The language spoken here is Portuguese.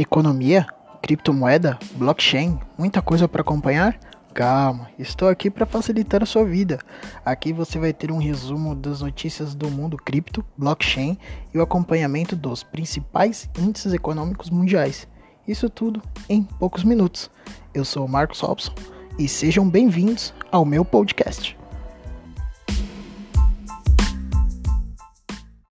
Economia, criptomoeda, blockchain, muita coisa para acompanhar? Calma, estou aqui para facilitar a sua vida. Aqui você vai ter um resumo das notícias do mundo cripto, blockchain e o acompanhamento dos principais índices econômicos mundiais. Isso tudo em poucos minutos. Eu sou o Marcos Robson e sejam bem-vindos ao meu podcast.